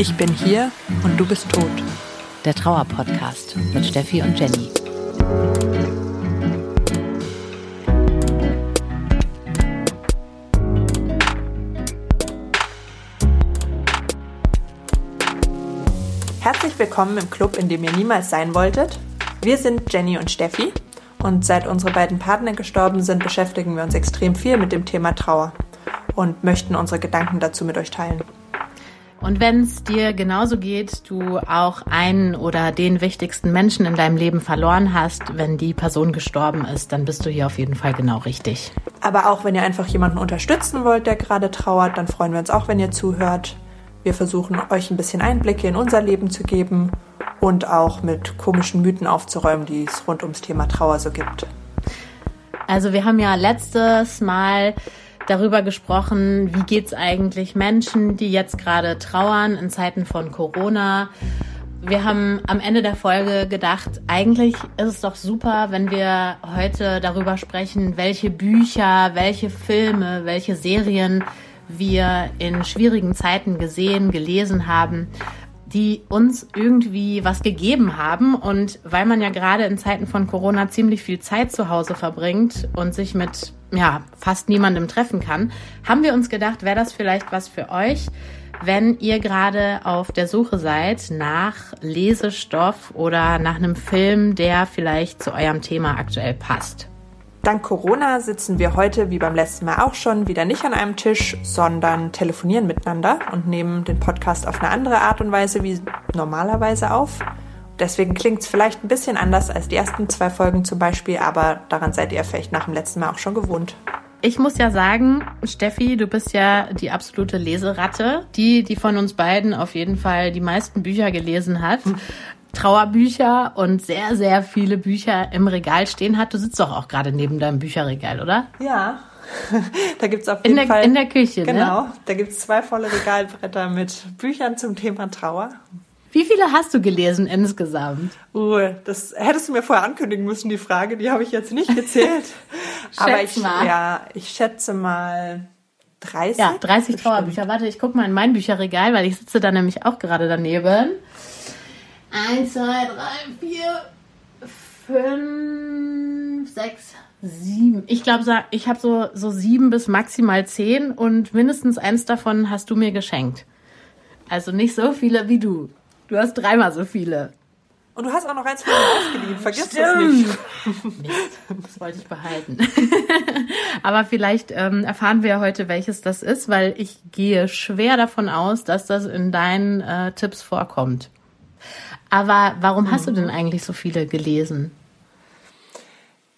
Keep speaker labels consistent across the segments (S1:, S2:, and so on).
S1: Ich bin hier und du bist tot.
S2: Der Trauer-Podcast mit Steffi und Jenny.
S1: Herzlich willkommen im Club, in dem ihr niemals sein wolltet. Wir sind Jenny und Steffi und seit unsere beiden Partner gestorben sind, beschäftigen wir uns extrem viel mit dem Thema Trauer und möchten unsere Gedanken dazu mit euch teilen.
S2: Und wenn es dir genauso geht, du auch einen oder den wichtigsten Menschen in deinem Leben verloren hast, wenn die Person gestorben ist, dann bist du hier auf jeden Fall genau richtig.
S1: Aber auch wenn ihr einfach jemanden unterstützen wollt, der gerade trauert, dann freuen wir uns auch, wenn ihr zuhört. Wir versuchen euch ein bisschen Einblicke in unser Leben zu geben und auch mit komischen Mythen aufzuräumen, die es rund ums Thema Trauer so gibt.
S2: Also wir haben ja letztes Mal darüber gesprochen, wie geht's eigentlich Menschen, die jetzt gerade trauern in Zeiten von Corona. Wir haben am Ende der Folge gedacht, eigentlich ist es doch super, wenn wir heute darüber sprechen, welche Bücher, welche Filme, welche Serien wir in schwierigen Zeiten gesehen, gelesen haben, die uns irgendwie was gegeben haben. Und weil man ja gerade in Zeiten von Corona ziemlich viel Zeit zu Hause verbringt und sich mit ja, fast niemandem treffen kann, haben wir uns gedacht, wäre das vielleicht was für euch, wenn ihr gerade auf der Suche seid nach Lesestoff oder nach einem Film, der vielleicht zu eurem Thema aktuell passt.
S1: Dank Corona sitzen wir heute, wie beim letzten Mal auch schon, wieder nicht an einem Tisch, sondern telefonieren miteinander und nehmen den Podcast auf eine andere Art und Weise wie normalerweise auf. Deswegen klingt es vielleicht ein bisschen anders als die ersten zwei Folgen zum Beispiel, aber daran seid ihr vielleicht nach dem letzten Mal auch schon gewohnt.
S2: Ich muss ja sagen, Steffi, du bist ja die absolute Leseratte, die, die von uns beiden auf jeden Fall die meisten Bücher gelesen hat. Trauerbücher und sehr, sehr viele Bücher im Regal stehen hat. Du sitzt doch auch gerade neben deinem Bücherregal, oder?
S1: Ja, da gibt es auf jeden
S2: in der,
S1: Fall.
S2: In der Küche,
S1: genau,
S2: ne?
S1: Genau, da gibt es zwei volle Regalbretter mit Büchern zum Thema Trauer.
S2: Wie viele hast du gelesen insgesamt?
S1: Uh, das hättest du mir vorher ankündigen müssen, die Frage. Die habe ich jetzt nicht gezählt. Aber ich, mal. ja, ich schätze mal 30.
S2: Ja, 30 Trauerbücher. Warte, ich gucke mal in mein Bücherregal, weil ich sitze da nämlich auch gerade daneben. Eins, zwei, drei, vier, fünf, sechs, sieben. Ich glaube, ich habe so, so sieben bis maximal zehn und mindestens eins davon hast du mir geschenkt. Also nicht so viele wie du. Du hast dreimal so viele.
S1: Und du hast auch noch eins von mir ausgeliehen. Vergiss Stimmt. das nicht.
S2: Mist, das wollte ich behalten. Aber vielleicht ähm, erfahren wir heute, welches das ist, weil ich gehe schwer davon aus, dass das in deinen äh, Tipps vorkommt. Aber warum mhm. hast du denn mhm. eigentlich so viele gelesen?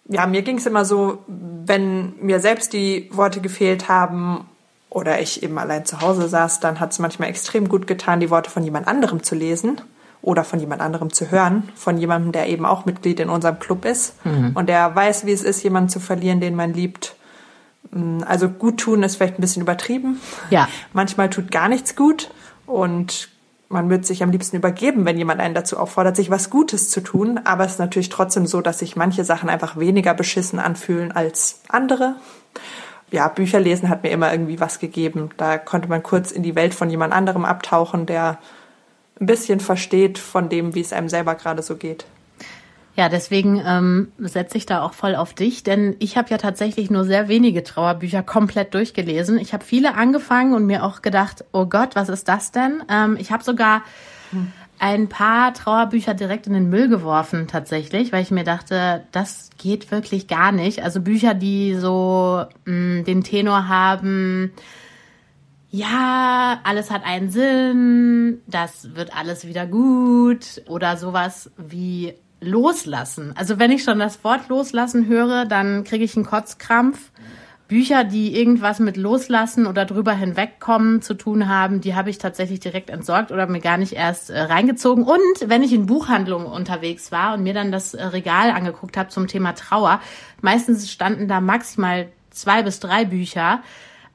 S1: Ja, mir ging es immer so, wenn mir selbst die Worte gefehlt haben oder ich eben allein zu Hause saß, dann hat es manchmal extrem gut getan, die Worte von jemand anderem zu lesen oder von jemand anderem zu hören, von jemandem, der eben auch Mitglied in unserem Club ist mhm. und der weiß, wie es ist, jemanden zu verlieren, den man liebt. Mm, also gut tun ist vielleicht ein bisschen übertrieben.
S2: Ja.
S1: Manchmal tut gar nichts gut und man wird sich am liebsten übergeben, wenn jemand einen dazu auffordert, sich was Gutes zu tun. Aber es ist natürlich trotzdem so, dass sich manche Sachen einfach weniger beschissen anfühlen als andere. Ja, Bücher lesen hat mir immer irgendwie was gegeben. Da konnte man kurz in die Welt von jemand anderem abtauchen, der ein bisschen versteht von dem, wie es einem selber gerade so geht.
S2: Ja, deswegen ähm, setze ich da auch voll auf dich, denn ich habe ja tatsächlich nur sehr wenige Trauerbücher komplett durchgelesen. Ich habe viele angefangen und mir auch gedacht, oh Gott, was ist das denn? Ähm, ich habe sogar ein paar Trauerbücher direkt in den Müll geworfen tatsächlich, weil ich mir dachte, das geht wirklich gar nicht. Also Bücher, die so mh, mm, den Tenor haben, ja, alles hat einen Sinn, das wird alles wieder gut oder sowas wie loslassen. Also wenn ich schon das Wort loslassen höre, dann kriege ich einen Kotzkrampf. Bücher, die irgendwas mit Loslassen oder drüber hinwegkommen zu tun haben, die habe ich tatsächlich direkt entsorgt oder mir gar nicht erst äh, reingezogen. Und wenn ich in Buchhandlungen unterwegs war und mir dann das äh, Regal angeguckt habe zum Thema Trauer, meistens standen da maximal zwei bis drei Bücher.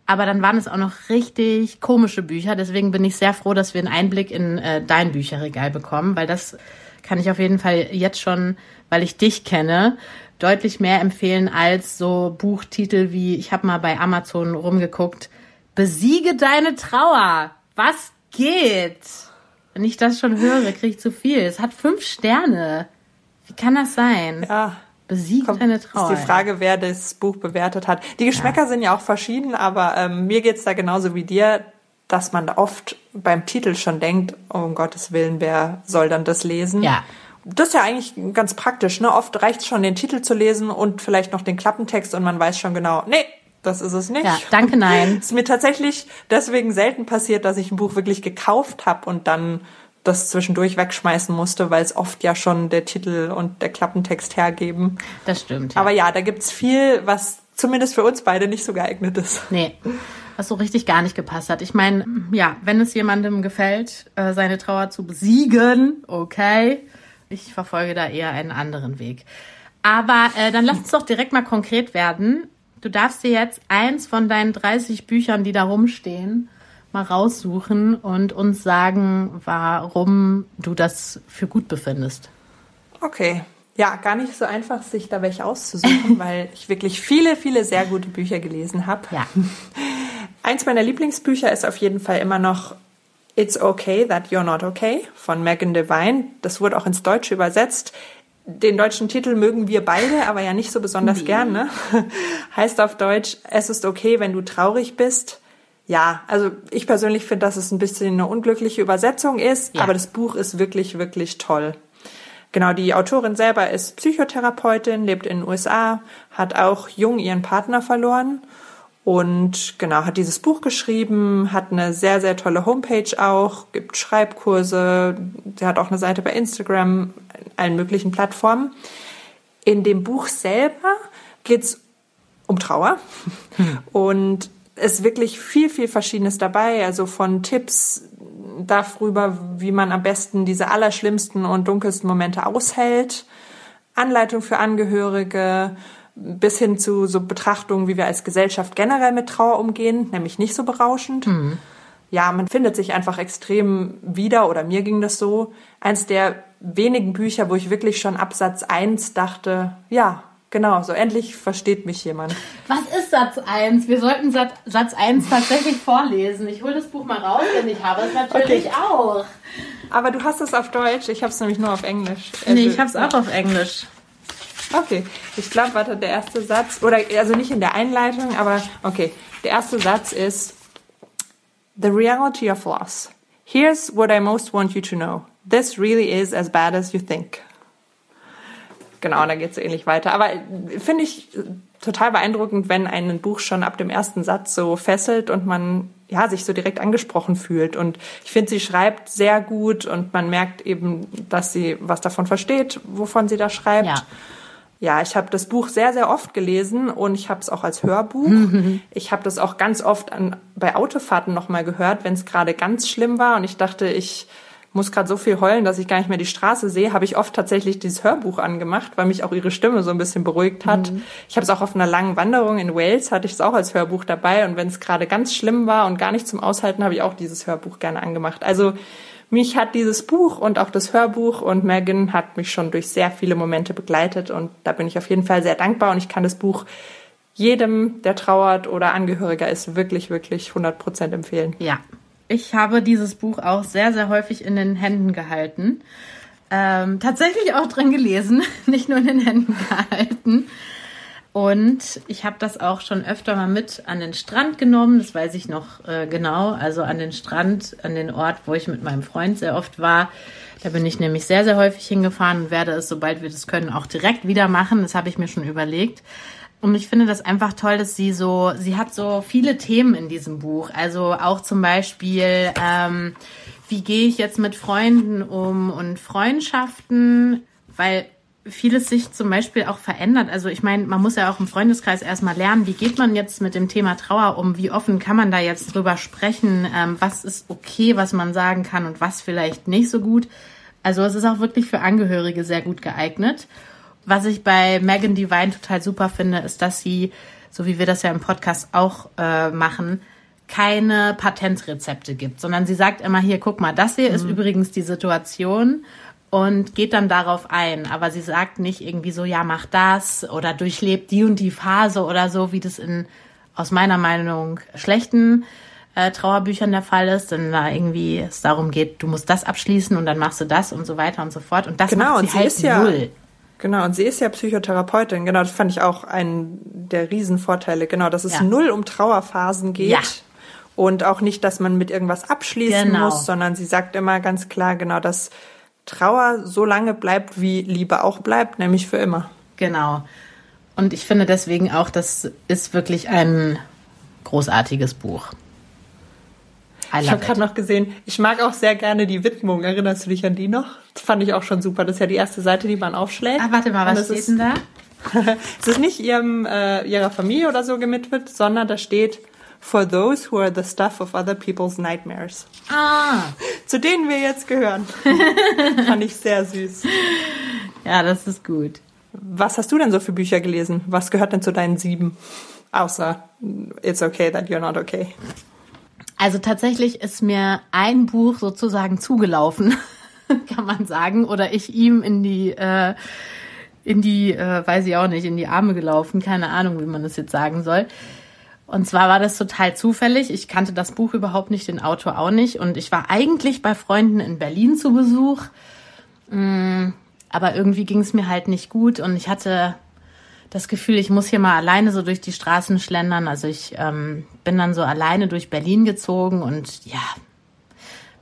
S2: Aber dann waren es auch noch richtig komische Bücher. Deswegen bin ich sehr froh, dass wir einen Einblick in äh, dein Bücherregal bekommen, weil das kann ich auf jeden Fall jetzt schon, weil ich dich kenne, deutlich mehr empfehlen als so Buchtitel wie, ich habe mal bei Amazon rumgeguckt, Besiege deine Trauer. Was geht? Wenn ich das schon höre, kriege ich zu viel. Es hat fünf Sterne. Wie kann das sein?
S1: Ja.
S2: Besiegt Kommt, eine Trauer.
S1: Ist die Frage, wer das Buch bewertet hat. Die Geschmäcker ja. sind ja auch verschieden, aber ähm, mir geht's da genauso wie dir, dass man oft beim Titel schon denkt, oh, um Gottes Willen, wer soll dann das lesen?
S2: Ja.
S1: Das ist ja eigentlich ganz praktisch. Ne? Oft reicht schon, den Titel zu lesen und vielleicht noch den Klappentext und man weiß schon genau, nee, das ist es nicht.
S2: Ja, danke, nein.
S1: Es ist mir tatsächlich deswegen selten passiert, dass ich ein Buch wirklich gekauft habe und dann das zwischendurch wegschmeißen musste, weil es oft ja schon der Titel und der Klappentext hergeben.
S2: Das stimmt. Ja.
S1: Aber ja, da gibt's viel, was zumindest für uns beide nicht so geeignet ist.
S2: Nee. Was so richtig gar nicht gepasst hat. Ich meine, ja, wenn es jemandem gefällt, äh, seine Trauer zu besiegen, okay. Ich verfolge da eher einen anderen Weg. Aber äh, dann lass uns doch direkt mal konkret werden. Du darfst dir jetzt eins von deinen 30 Büchern, die da rumstehen, mal raussuchen und uns sagen, warum du das für gut befindest.
S1: Okay. Ja, gar nicht so einfach, sich da welche auszusuchen, weil ich wirklich viele, viele sehr gute Bücher gelesen habe.
S2: Ja.
S1: Eins meiner Lieblingsbücher ist auf jeden Fall immer noch It's Okay That You're Not Okay von Megan Devine. Das wurde auch ins Deutsche übersetzt. Den deutschen Titel mögen wir beide, aber ja nicht so besonders nee. gern. Ne? heißt auf Deutsch, es ist okay, wenn du traurig bist. Ja, also ich persönlich finde, dass es ein bisschen eine unglückliche Übersetzung ist, ja. aber das Buch ist wirklich, wirklich toll. Genau, die Autorin selber ist Psychotherapeutin, lebt in den USA, hat auch jung ihren Partner verloren und genau hat dieses Buch geschrieben, hat eine sehr, sehr tolle Homepage auch, gibt Schreibkurse, sie hat auch eine Seite bei Instagram, allen möglichen Plattformen. In dem Buch selber geht's um Trauer hm. und ist wirklich viel, viel Verschiedenes dabei. Also von Tipps darüber, wie man am besten diese allerschlimmsten und dunkelsten Momente aushält, Anleitung für Angehörige, bis hin zu so Betrachtungen, wie wir als Gesellschaft generell mit Trauer umgehen, nämlich nicht so berauschend. Mhm. Ja, man findet sich einfach extrem wieder, oder mir ging das so. Eins der wenigen Bücher, wo ich wirklich schon ab Satz 1 dachte, ja, Genau, so endlich versteht mich jemand.
S2: Was ist Satz 1? Wir sollten Satz, Satz 1 tatsächlich vorlesen. Ich hole das Buch mal raus, denn ich habe es natürlich okay. auch.
S1: Aber du hast es auf Deutsch, ich habe es nämlich nur auf Englisch.
S2: Nee, ich habe es auch auf Englisch.
S1: Okay, ich glaube, warte, der erste Satz, oder also nicht in der Einleitung, aber okay, der erste Satz ist The reality of loss. Here's what I most want you to know. This really is as bad as you think. Genau, da geht es ähnlich weiter. Aber finde ich total beeindruckend, wenn ein Buch schon ab dem ersten Satz so fesselt und man ja sich so direkt angesprochen fühlt. Und ich finde, sie schreibt sehr gut und man merkt eben, dass sie was davon versteht, wovon sie da schreibt.
S2: Ja.
S1: Ja, ich habe das Buch sehr, sehr oft gelesen und ich habe es auch als Hörbuch. Ich habe das auch ganz oft an, bei Autofahrten nochmal gehört, wenn es gerade ganz schlimm war und ich dachte, ich muss gerade so viel heulen, dass ich gar nicht mehr die Straße sehe, habe ich oft tatsächlich dieses Hörbuch angemacht, weil mich auch ihre Stimme so ein bisschen beruhigt hat. Mhm. Ich habe es auch auf einer langen Wanderung in Wales, hatte ich es auch als Hörbuch dabei und wenn es gerade ganz schlimm war und gar nicht zum Aushalten, habe ich auch dieses Hörbuch gerne angemacht. Also mich hat dieses Buch und auch das Hörbuch und Megan hat mich schon durch sehr viele Momente begleitet und da bin ich auf jeden Fall sehr dankbar und ich kann das Buch jedem, der trauert oder Angehöriger ist, wirklich, wirklich 100 Prozent empfehlen.
S2: Ja, ich habe dieses Buch auch sehr, sehr häufig in den Händen gehalten. Ähm, tatsächlich auch drin gelesen, nicht nur in den Händen gehalten. Und ich habe das auch schon öfter mal mit an den Strand genommen, das weiß ich noch äh, genau, also an den Strand, an den Ort, wo ich mit meinem Freund sehr oft war. Da bin ich nämlich sehr, sehr häufig hingefahren und werde es, sobald wir das können, auch direkt wieder machen. Das habe ich mir schon überlegt. Und ich finde das einfach toll, dass sie so, sie hat so viele Themen in diesem Buch. Also auch zum Beispiel, ähm, wie gehe ich jetzt mit Freunden um und Freundschaften, weil vieles sich zum Beispiel auch verändert. Also ich meine, man muss ja auch im Freundeskreis erstmal lernen, wie geht man jetzt mit dem Thema Trauer um, wie offen kann man da jetzt drüber sprechen, ähm, was ist okay, was man sagen kann und was vielleicht nicht so gut. Also es ist auch wirklich für Angehörige sehr gut geeignet. Was ich bei Megan Divine total super finde, ist, dass sie, so wie wir das ja im Podcast auch äh, machen, keine Patentrezepte gibt, sondern sie sagt immer hier, guck mal, das hier mhm. ist übrigens die Situation und geht dann darauf ein. Aber sie sagt nicht irgendwie so, ja, mach das oder durchlebt die und die Phase oder so, wie das in aus meiner Meinung schlechten äh, Trauerbüchern der Fall ist, denn da irgendwie es darum geht, du musst das abschließen und dann machst du das und so weiter und so fort. Und das
S1: genau,
S2: macht sie,
S1: und sie
S2: halt
S1: ist ja,
S2: null.
S1: Genau, und sie ist ja Psychotherapeutin. Genau, das fand ich auch einen der Riesenvorteile. Genau, dass es
S2: Ja.
S1: null um Trauerphasen geht.
S2: Ja.
S1: Und auch nicht, dass man mit irgendwas abschließen
S2: Genau.
S1: muss, sondern sie sagt immer ganz klar, genau, dass Trauer so lange bleibt, wie Liebe auch bleibt, nämlich für immer.
S2: Genau. Und ich finde deswegen auch, das ist wirklich ein großartiges Buch.
S1: Ich habe gerade noch gesehen, ich mag auch sehr gerne die Widmung. Erinnerst du dich an die noch? Das fand ich auch schon super. Das ist ja die erste Seite, die man aufschlägt.
S2: Ah, warte mal, was steht
S1: ist-
S2: denn da?
S1: es ist nicht ihrem, äh, ihrer Familie oder so gewidmet, sondern da steht For those who are the stuff of other people's nightmares.
S2: Ah,
S1: Zu denen wir jetzt gehören. Fand ich sehr süß.
S2: ja, das ist gut.
S1: Was hast du denn so für Bücher gelesen? Was gehört denn zu deinen sieben? Außer It's okay that you're not okay.
S2: Also tatsächlich ist mir ein Buch sozusagen zugelaufen, kann man sagen, oder ich ihm in die äh, in die, äh, weiß ich auch nicht, in die Arme gelaufen, keine Ahnung, wie man das jetzt sagen soll. Und zwar war das total zufällig. Ich kannte das Buch überhaupt nicht, den Autor auch nicht. Und ich war eigentlich bei Freunden in Berlin zu Besuch. Mm, Aber irgendwie ging es mir halt nicht gut und ich hatte das Gefühl, ich muss hier mal alleine so durch die Straßen schlendern. Also ich ähm, bin dann so alleine durch Berlin gezogen und ja,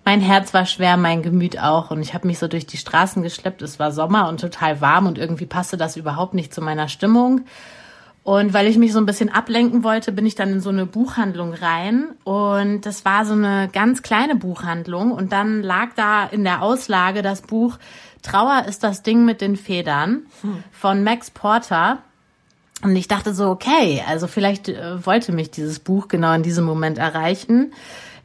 S2: mein Herz war schwer, mein Gemüt auch. Und ich habe mich so durch die Straßen geschleppt. Es war Sommer und total warm und irgendwie passte das überhaupt nicht zu meiner Stimmung. Und weil ich mich so ein bisschen ablenken wollte, bin ich dann in so eine Buchhandlung rein. Und das war so eine ganz kleine Buchhandlung. Und dann lag da in der Auslage das Buch Trauer ist das Ding mit den Federn von Max Porter. Und ich dachte so, okay, also vielleicht äh, wollte mich dieses Buch genau in diesem Moment erreichen.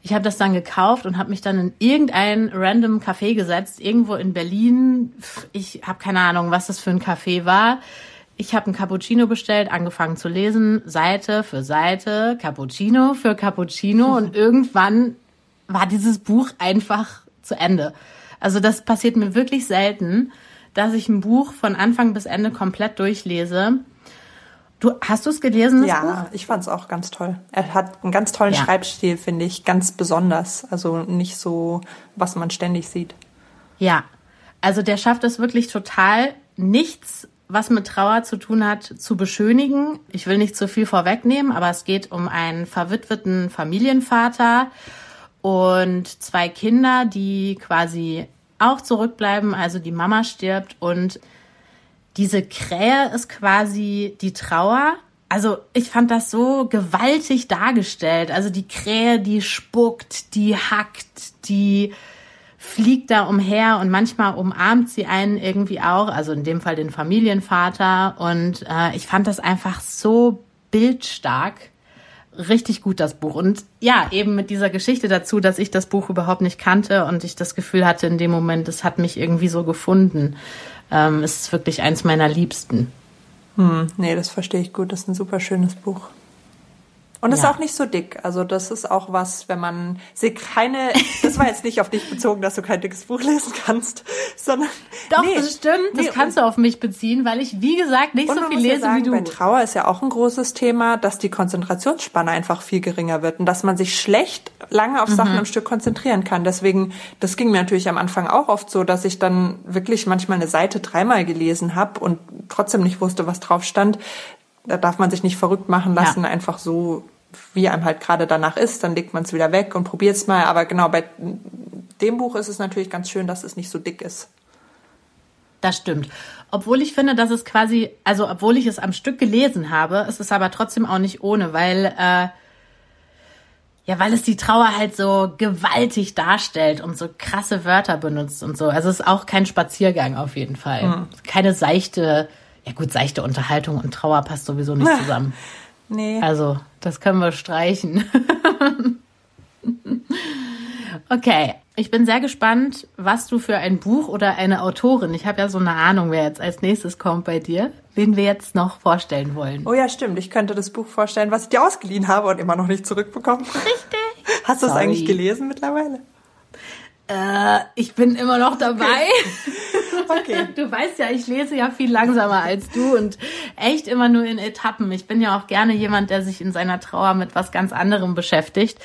S2: Ich habe das dann gekauft und habe mich dann in irgendein random Café gesetzt, irgendwo in Berlin. Ich habe keine Ahnung, was das für ein Café war. Ich habe ein Cappuccino bestellt, angefangen zu lesen, Seite für Seite, Cappuccino für Cappuccino und irgendwann war dieses Buch einfach zu Ende. Also das passiert mir wirklich selten, dass ich ein Buch von Anfang bis Ende komplett durchlese. Du hast du es gelesen? Das
S1: Ja,
S2: Buch?
S1: ich fand es auch ganz toll. Er hat einen ganz tollen
S2: Ja.
S1: Schreibstil, finde ich, ganz besonders. Also nicht so, was man ständig sieht.
S2: Ja. Also der schafft es wirklich total, nichts, was mit Trauer zu tun hat, zu beschönigen. Ich will nicht zu viel vorwegnehmen, aber es geht um einen verwitweten Familienvater und zwei Kinder, die quasi auch zurückbleiben. Also die Mama stirbt und diese Krähe ist quasi die Trauer. Also ich fand das so gewaltig dargestellt. Also die Krähe, die spuckt, die hackt, die fliegt da umher und manchmal umarmt sie einen irgendwie auch, also in dem Fall den Familienvater. Und äh, ich fand das einfach so bildstark. Richtig gut, das Buch. Und ja, eben mit dieser Geschichte dazu, dass ich das Buch überhaupt nicht kannte und ich das Gefühl hatte in dem Moment, es hat mich irgendwie so gefunden. Ähm, ist wirklich eins meiner Liebsten.
S1: Hm, nee, das verstehe ich gut. Das ist ein super schönes Buch. Und ist
S2: Ja.
S1: auch nicht so dick. Also das ist auch was, wenn man sie keine. Das war jetzt nicht auf dich bezogen, dass du kein dickes Buch lesen kannst, sondern
S2: Doch,
S1: nee,
S2: das stimmt. Das
S1: nee,
S2: kannst du auf mich beziehen, weil ich, wie gesagt, nicht so viel lese
S1: sagen,
S2: wie
S1: bei
S2: du.
S1: Trauer ist ja auch ein großes Thema, dass die Konzentrationsspanne einfach viel geringer wird und dass man sich schlecht lange auf
S2: Mhm.
S1: Sachen am Stück konzentrieren kann. Deswegen, das ging mir natürlich am Anfang auch oft so, dass ich dann wirklich manchmal eine Seite dreimal gelesen habe und trotzdem nicht wusste, was drauf stand. Da darf man sich nicht verrückt machen lassen,
S2: Ja.
S1: einfach so, wie einem halt gerade danach ist, dann legt man es wieder weg und probiert es mal. Aber genau, bei dem Buch ist es natürlich ganz schön, dass es nicht so dick ist.
S2: Das stimmt. Obwohl ich finde, dass es quasi, also obwohl ich es am Stück gelesen habe, ist es aber trotzdem auch nicht ohne, weil äh, ja, weil es die Trauer halt so gewaltig darstellt und so krasse Wörter benutzt und so. Also es ist auch kein Spaziergang auf jeden Fall. Keine seichte, ja gut, seichte Unterhaltung und Trauer passt sowieso nicht zusammen.
S1: Nee.
S2: Also, das können wir streichen. okay, ich bin sehr gespannt, was du für ein Buch oder eine Autorin, ich habe ja so eine Ahnung, wer jetzt als nächstes kommt bei dir, wen wir jetzt noch vorstellen wollen.
S1: Oh ja, stimmt. Ich könnte das Buch vorstellen, was ich dir ausgeliehen habe und immer noch nicht zurückbekommen.
S2: Richtig.
S1: Hast du es eigentlich gelesen mittlerweile?
S2: Äh, ich bin immer noch dabei.
S1: Okay.
S2: Du weißt ja, ich lese ja viel langsamer als du und echt immer nur in Etappen. Ich bin ja auch gerne jemand, der sich in seiner Trauer mit was ganz anderem beschäftigt.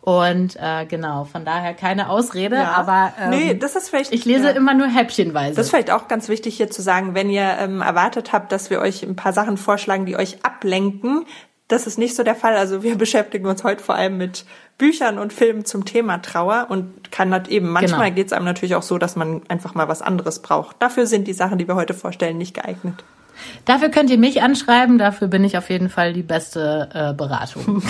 S2: Und äh, genau, von daher keine Ausrede, ja. aber ähm,
S1: nee, das ist vielleicht,
S2: ich lese ja. immer nur häppchenweise.
S1: Das ist vielleicht auch ganz wichtig hier zu sagen, wenn ihr ähm, erwartet habt, dass wir euch ein paar Sachen vorschlagen, die euch ablenken, das ist nicht so der Fall. Also wir beschäftigen uns heute vor allem mit Büchern und Filmen zum Thema Trauer und kann das eben, manchmal genau. geht es einem natürlich auch so, dass man einfach mal was anderes braucht. Dafür sind die Sachen, die wir heute vorstellen, nicht geeignet.
S2: Dafür könnt ihr mich anschreiben, dafür bin ich auf jeden Fall die beste äh, Beratung.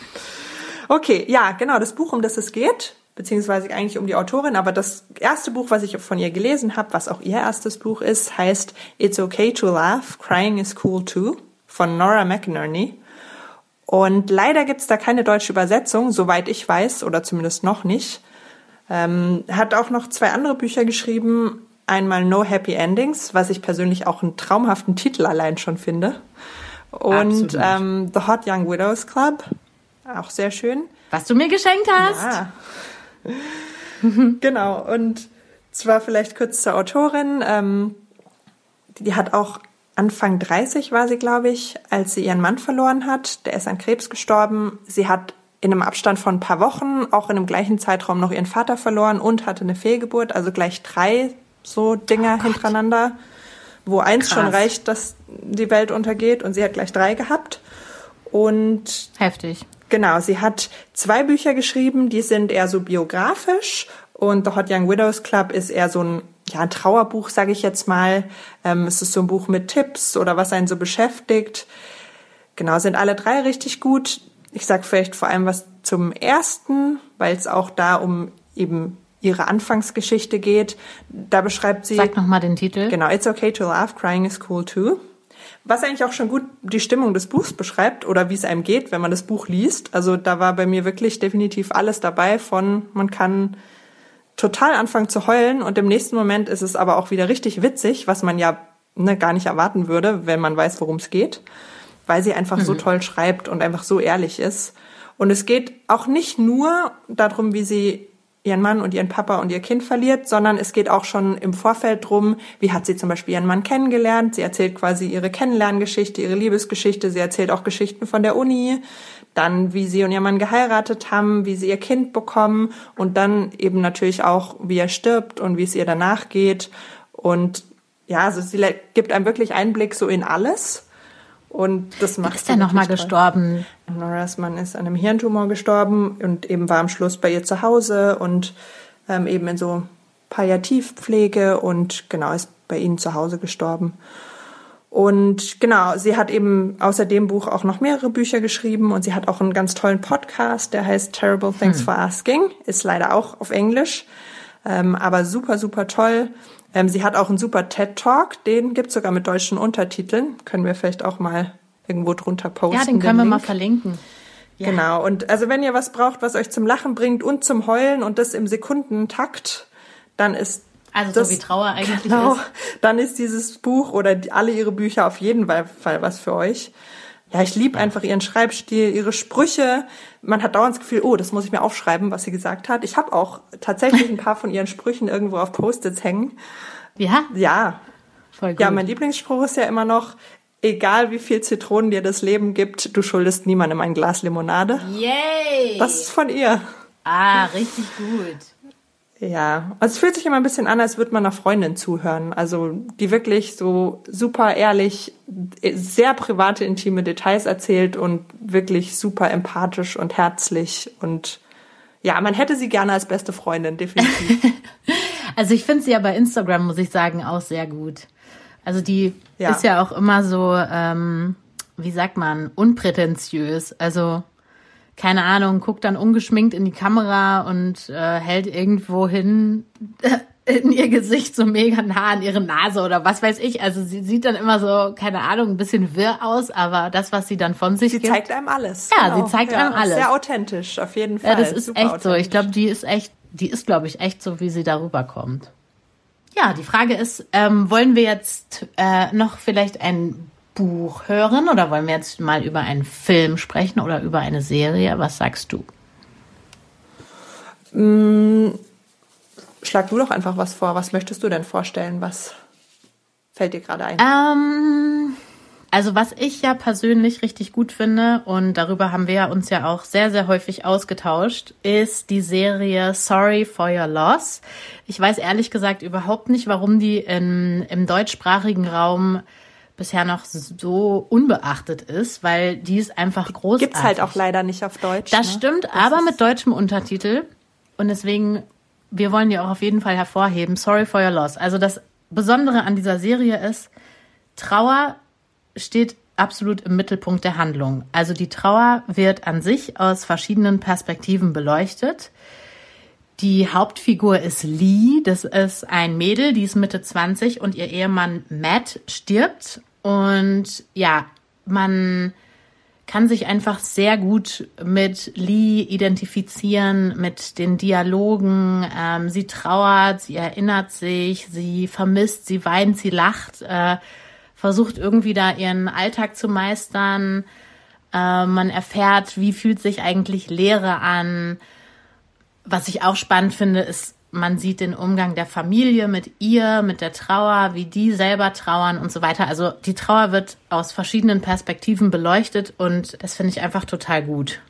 S1: okay, ja, genau, das Buch, um das es geht, beziehungsweise eigentlich um die Autorin, aber das erste Buch, was ich von ihr gelesen habe, was auch ihr erstes Buch ist, heißt It's Okay to Laugh, Crying is Cool Too von Nora McInerney. Und leider gibt's da keine deutsche Übersetzung, soweit ich weiß, oder zumindest noch nicht. Ähm, hat auch noch zwei andere Bücher geschrieben. Einmal No Happy Endings, was ich persönlich auch einen traumhaften Titel allein schon finde. Und ähm, The Hot Young Widows Club, auch sehr schön.
S2: Was du mir geschenkt hast.
S1: Ja. genau. Und zwar vielleicht kurz zur Autorin. Ähm, die hat auch Anfang 30 war sie, glaube ich, als sie ihren Mann verloren hat. Der ist an Krebs gestorben. Sie hat in einem Abstand von ein paar Wochen auch in dem gleichen Zeitraum noch ihren Vater verloren und hatte eine Fehlgeburt, also gleich drei so Dinger oh hintereinander, wo eins Krass. schon reicht, dass die Welt untergeht und sie hat gleich drei gehabt. Und
S2: heftig.
S1: Genau, sie hat zwei Bücher geschrieben, die sind eher so biografisch und The Hot Young Widows Club ist eher so ein ja, ein Trauerbuch, sage ich jetzt mal. Ähm, es ist so ein Buch mit Tipps oder was einen so beschäftigt. Genau, sind alle drei richtig gut. Ich sage vielleicht vor allem was zum ersten, weil es auch da um eben ihre Anfangsgeschichte geht. Da beschreibt sie.
S2: Sag nochmal den Titel.
S1: Genau, It's okay to laugh, crying is cool too. Was eigentlich auch schon gut die Stimmung des Buchs beschreibt oder wie es einem geht, wenn man das Buch liest. Also da war bei mir wirklich definitiv alles dabei von, man kann total anfangen zu heulen und im nächsten Moment ist es aber auch wieder richtig witzig, was man ja ne, gar nicht erwarten würde, wenn man weiß, worum es geht, weil sie einfach mhm. so toll schreibt und einfach so ehrlich ist. Und es geht auch nicht nur darum, wie sie ihren Mann und ihren Papa und ihr Kind verliert, sondern es geht auch schon im Vorfeld drum, wie hat sie zum Beispiel ihren Mann kennengelernt. Sie erzählt quasi ihre Kennenlerngeschichte, ihre Liebesgeschichte. Sie erzählt auch Geschichten von der Uni dann wie sie und ihr Mann geheiratet haben, wie sie ihr Kind bekommen und dann eben natürlich auch, wie er stirbt und wie es ihr danach geht. Und ja, also sie gibt einem wirklich Einblick so in alles. Und das macht.
S2: Wie ist er nochmal gestorben?
S1: Noras Mann ist an einem Hirntumor gestorben und eben war am Schluss bei ihr zu Hause und ähm, eben in so Palliativpflege und genau ist bei ihnen zu Hause gestorben. Und genau, sie hat eben außer dem Buch auch noch mehrere Bücher geschrieben und sie hat auch einen ganz tollen Podcast, der heißt Terrible Things hm. for Asking, ist leider auch auf Englisch, ähm, aber super, super toll. Ähm, sie hat auch einen super TED Talk, den gibt's sogar mit deutschen Untertiteln, können wir vielleicht auch mal irgendwo drunter posten.
S2: Ja, den können den wir mal verlinken.
S1: Ja. Genau, und also wenn ihr was braucht, was euch zum Lachen bringt und zum Heulen und das im Sekundentakt, dann ist
S2: also das, so wie Trauer eigentlich
S1: genau,
S2: ist.
S1: Dann ist dieses Buch oder die, alle ihre Bücher auf jeden Fall was für euch. Ja, ich liebe einfach ihren Schreibstil, ihre Sprüche. Man hat dauernd das Gefühl, oh, das muss ich mir aufschreiben, was sie gesagt hat. Ich habe auch tatsächlich ein paar von ihren Sprüchen irgendwo auf Post-its hängen.
S2: Ja?
S1: Ja.
S2: Voll gut.
S1: Ja, mein Lieblingsspruch ist ja immer noch, egal wie viel Zitronen dir das Leben gibt, du schuldest niemandem ein Glas Limonade.
S2: Yay!
S1: Das ist von ihr.
S2: Ah, richtig gut.
S1: Ja, also es fühlt sich immer ein bisschen an, als würde man einer Freundin zuhören. Also die wirklich so super ehrlich, sehr private, intime Details erzählt und wirklich super empathisch und herzlich und ja, man hätte sie gerne als beste Freundin, definitiv.
S2: also ich finde sie ja bei Instagram, muss ich sagen, auch sehr gut. Also die ja. ist ja auch immer so, ähm, wie sagt man, unprätentiös. Also keine Ahnung, guckt dann ungeschminkt in die Kamera und äh, hält irgendwo hin in ihr Gesicht so mega nah an ihre Nase oder was weiß ich. Also sie sieht dann immer so, keine Ahnung, ein bisschen wirr aus, aber das, was sie dann von sich
S1: sie
S2: gibt.
S1: Sie zeigt einem alles.
S2: Ja, genau. sie zeigt ja, einem alles.
S1: Sehr authentisch, auf jeden Fall.
S2: Ja, das ist Super echt so. Ich glaube, die ist echt, die ist, glaube ich, echt so, wie sie darüber kommt. Ja, die Frage ist, ähm, wollen wir jetzt äh, noch vielleicht ein Buch hören oder wollen wir jetzt mal über einen Film sprechen oder über eine Serie? Was sagst du?
S1: Mm, schlag du doch einfach was vor. Was möchtest du denn vorstellen? Was fällt dir gerade ein?
S2: Ähm, also was ich ja persönlich richtig gut finde und darüber haben wir uns ja auch sehr, sehr häufig ausgetauscht, ist die Serie Sorry for Your Loss. Ich weiß ehrlich gesagt überhaupt nicht, warum die in, im deutschsprachigen Raum bisher noch so unbeachtet ist, weil die ist einfach großartig.
S1: Gibt's halt auch leider nicht auf Deutsch.
S2: Das ne? stimmt, das aber mit deutschem Untertitel. Und deswegen, wir wollen die auch auf jeden Fall hervorheben. Sorry for your loss. Also das Besondere an dieser Serie ist, Trauer steht absolut im Mittelpunkt der Handlung. Also die Trauer wird an sich aus verschiedenen Perspektiven beleuchtet. Die Hauptfigur ist Lee, das ist ein Mädel, die ist Mitte 20 und ihr Ehemann Matt stirbt. Und ja, man kann sich einfach sehr gut mit Lee identifizieren, mit den Dialogen. Ähm, sie trauert, sie erinnert sich, sie vermisst, sie weint, sie lacht. Äh, versucht irgendwie da ihren Alltag zu meistern. Äh, man erfährt, wie fühlt sich eigentlich Lehre an. Was ich auch spannend finde, ist, man sieht den Umgang der Familie mit ihr, mit der Trauer, wie die selber trauern und so weiter. Also die Trauer wird aus verschiedenen Perspektiven beleuchtet und das finde ich einfach total gut.